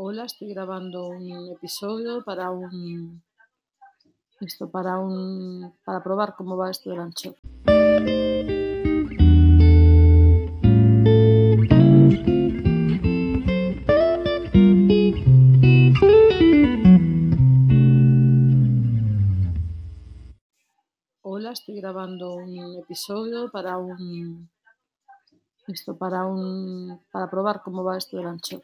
Hola, estoy grabando un episodio para un esto para un para probar cómo va esto del ancho. Hola, estoy grabando un episodio para un esto para un para probar cómo va esto del ancho.